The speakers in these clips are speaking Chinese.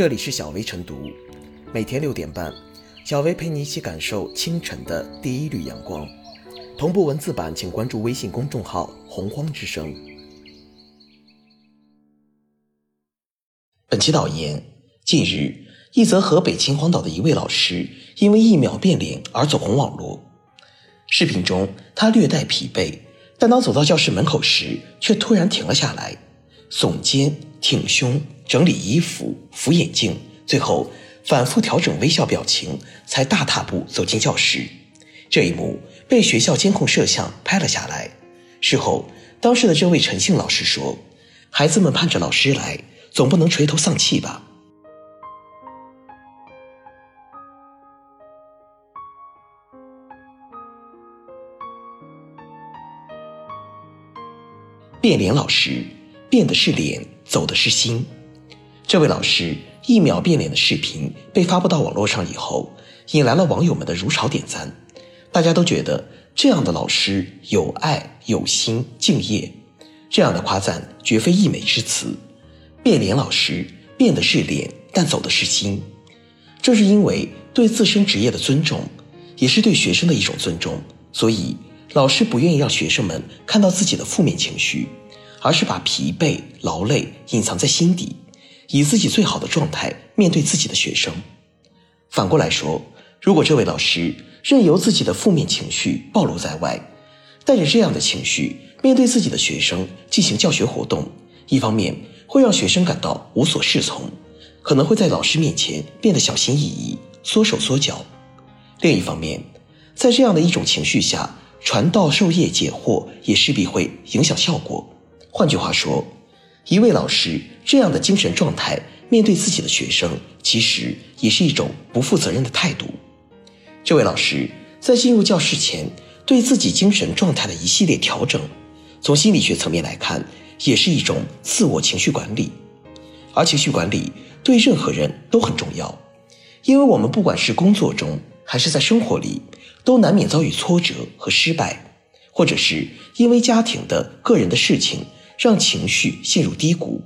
这里是小薇晨读，每天六点半，小薇陪你一起感受清晨的第一缕阳光。同步文字版，请关注微信公众号“洪荒之声”。本期导言：近日，一则河北秦皇岛的一位老师因为一秒变脸而走红网络。视频中，他略带疲惫，但当走到教室门口时，却突然停了下来，耸肩、挺胸、整理衣服、扶眼镜，最后反复调整微笑表情，才大踏步走进教室。这一幕被学校监控摄像拍了下来。事后，当时的这位陈姓老师说：“孩子们盼着老师来，总不能垂头丧气吧。”变脸老师变的是脸，走的是心。这位老师一秒变脸的视频被发布到网络上以后，引来了网友们的如潮点赞。大家都觉得这样的老师有爱、有心、敬业，这样的夸赞绝非溢美之词。变脸老师变的是脸，但走的是心。正是因为对自身职业的尊重，也是对学生的一种尊重，所以。老师不愿意让学生们看到自己的负面情绪，而是把疲惫、劳累隐藏在心底，以自己最好的状态面对自己的学生。反过来说，如果这位老师任由自己的负面情绪暴露在外，带着这样的情绪面对自己的学生进行教学活动，一方面会让学生感到无所适从，可能会在老师面前变得小心翼翼、缩手缩脚；另一方面，在这样的一种情绪下，传道授业解惑也势必会影响效果。换句话说，一位老师这样的精神状态面对自己的学生，其实也是一种不负责任的态度。这位老师在进入教室前对自己精神状态的一系列调整，从心理学层面来看，也是一种自我情绪管理。而情绪管理对任何人都很重要，因为我们不管是工作中还是在生活里。都难免遭遇挫折和失败，或者是因为家庭的个人的事情让情绪陷入低谷。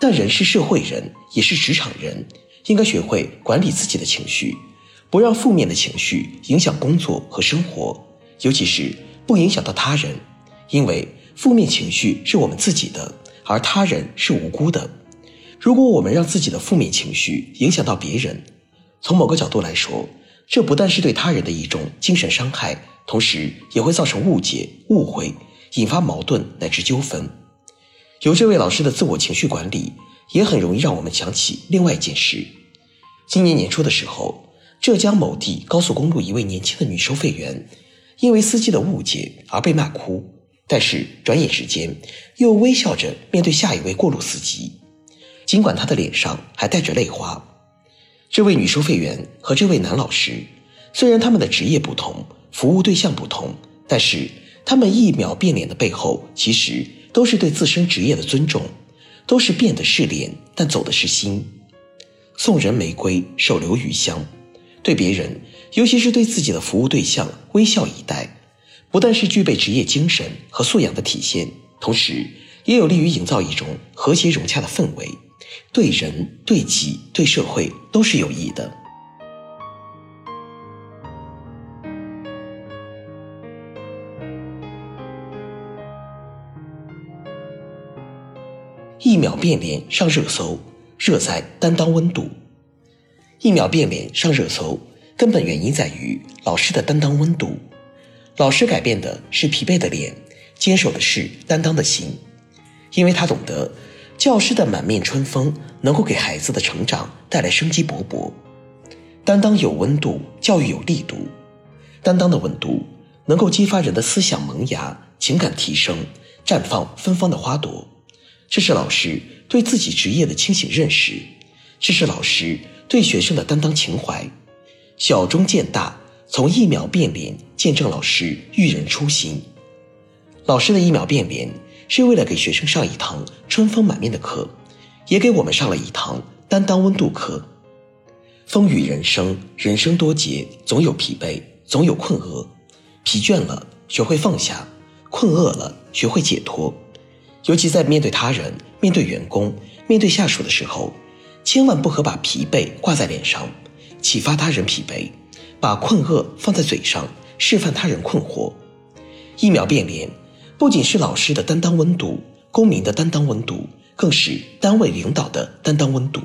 但人是社会人，也是职场人，应该学会管理自己的情绪，不让负面的情绪影响工作和生活，尤其是不影响到他人。因为负面情绪是我们自己的，而他人是无辜的。如果我们让自己的负面情绪影响到别人，从某个角度来说，这不但是对他人的一种精神伤害，同时也会造成误解、误会，引发矛盾乃至纠纷。有这位老师的自我情绪管理，也很容易让我们想起另外一件事：今年年初的时候，浙江某地高速公路一位年轻的女收费员，因为司机的误解而被骂哭，但是转眼之间又微笑着面对下一位过路司机，尽管她的脸上还带着泪花。这位女收费员和这位男老师，虽然他们的职业不同，服务对象不同，但是他们一秒变脸的背后，其实都是对自身职业的尊重，都是变的是脸，但走的是心。送人玫瑰，手留余香，对别人，尤其是对自己的服务对象微笑以待，不但是具备职业精神和素养的体现，同时也有利于营造一种和谐融洽的氛围。对人、对己、对社会都是有益的。一秒变脸上热搜，热在担当温度。一秒变脸上热搜，根本原因在于老师的担当温度。老师改变的是疲惫的脸，坚守的是担当的心，因为他懂得。教师的满面春风能够给孩子的成长带来生机勃勃，担当有温度，教育有力度，担当的温度能够激发人的思想萌芽、情感提升，绽放芬芳的花朵。这是老师对自己职业的清醒认识，这是老师对学生的担当情怀。小中见大，从一秒变脸见证老师育人初心。老师的一秒变脸。是为了给学生上一堂春风满面的课，也给我们上了一堂担当温度课。风雨人生，人生多劫，总有疲惫，总有困厄。疲倦了，学会放下；困厄了，学会解脱。尤其在面对他人、面对员工、面对下属的时候，千万不可把疲惫挂在脸上，启发他人疲惫；把困厄放在嘴上，示范他人困惑。一秒变脸，不仅是老师的担当温度，公民的担当温度，更是单位领导的担当温度。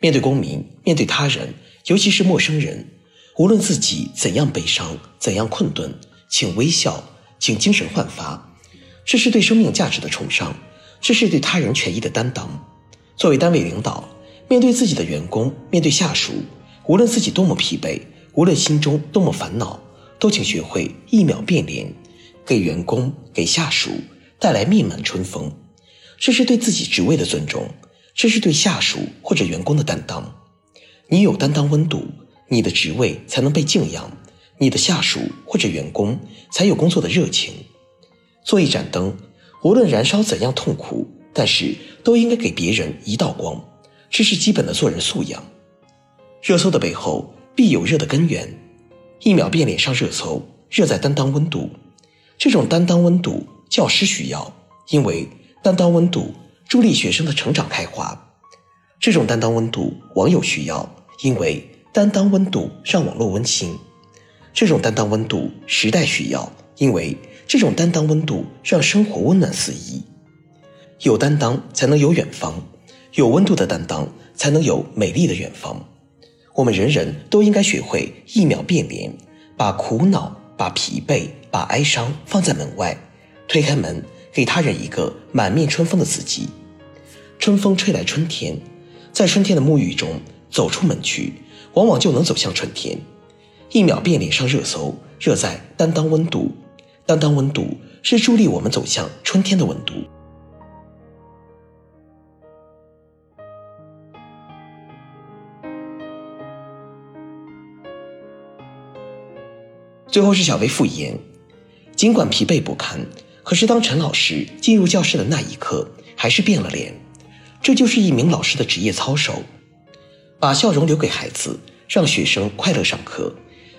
面对公民，面对他人，尤其是陌生人，无论自己怎样悲伤，怎样困顿，请微笑，请精神焕发。这是对生命价值的崇尚，这是对他人权益的担当。作为单位领导，面对自己的员工，面对下属，无论自己多么疲惫，无论心中多么烦恼，都请学会一秒变脸。给员工、给下属带来面满春风，这是对自己职位的尊重，这是对下属或者员工的担当。你有担当温度，你的职位才能被敬仰，你的下属或者员工才有工作的热情。做一盏灯，无论燃烧怎样痛苦，但是都应该给别人一道光，这是基本的做人素养。热搜的背后必有热的根源，一秒变脸上热搜，热在担当温度。这种担当温度，教师需要，因为担当温度助力学生的成长开花；这种担当温度，网友需要，因为担当温度让网络温馨；这种担当温度，时代需要，因为这种担当温度让生活温暖四溢。有担当才能有远方，有温度的担当才能有美丽的远方。我们人人都应该学会一秒变脸，把苦恼。把疲惫、把哀伤放在门外，推开门，给他人一个满面春风的自己。春风吹来春天，在春天的沐浴中走出门去，往往就能走向春天。一秒变脸上热搜，热在担当温度，担当温度是助力我们走向春天的温度。最后是小薇复言，尽管疲惫不堪，可是当陈老师进入教室的那一刻，还是变了脸。这就是一名老师的职业操守，把笑容留给孩子，让学生快乐上课。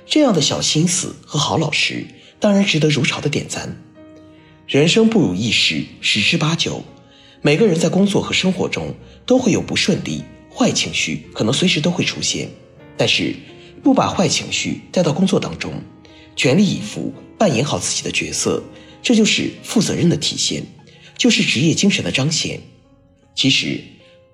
这样的小心思和好老师，当然值得如潮的点赞。人生不如意事十之八九，每个人在工作和生活中都会有不顺利，坏情绪可能随时都会出现，但是不把坏情绪带到工作当中。全力以赴扮演好自己的角色，这就是负责任的体现，就是职业精神的彰显。其实，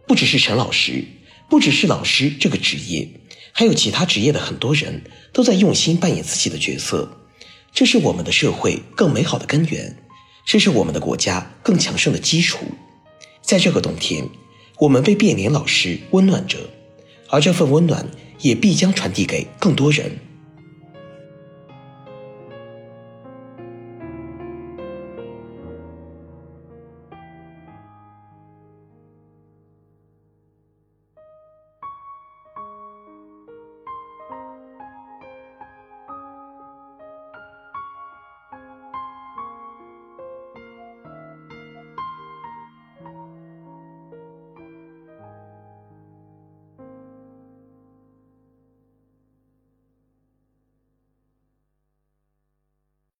不只是陈老师，不只是老师这个职业，还有其他职业的很多人都在用心扮演自己的角色。这是我们的社会更美好的根源，这是我们的国家更强盛的基础。在这个冬天，我们被变脸老师温暖着，而这份温暖也必将传递给更多人。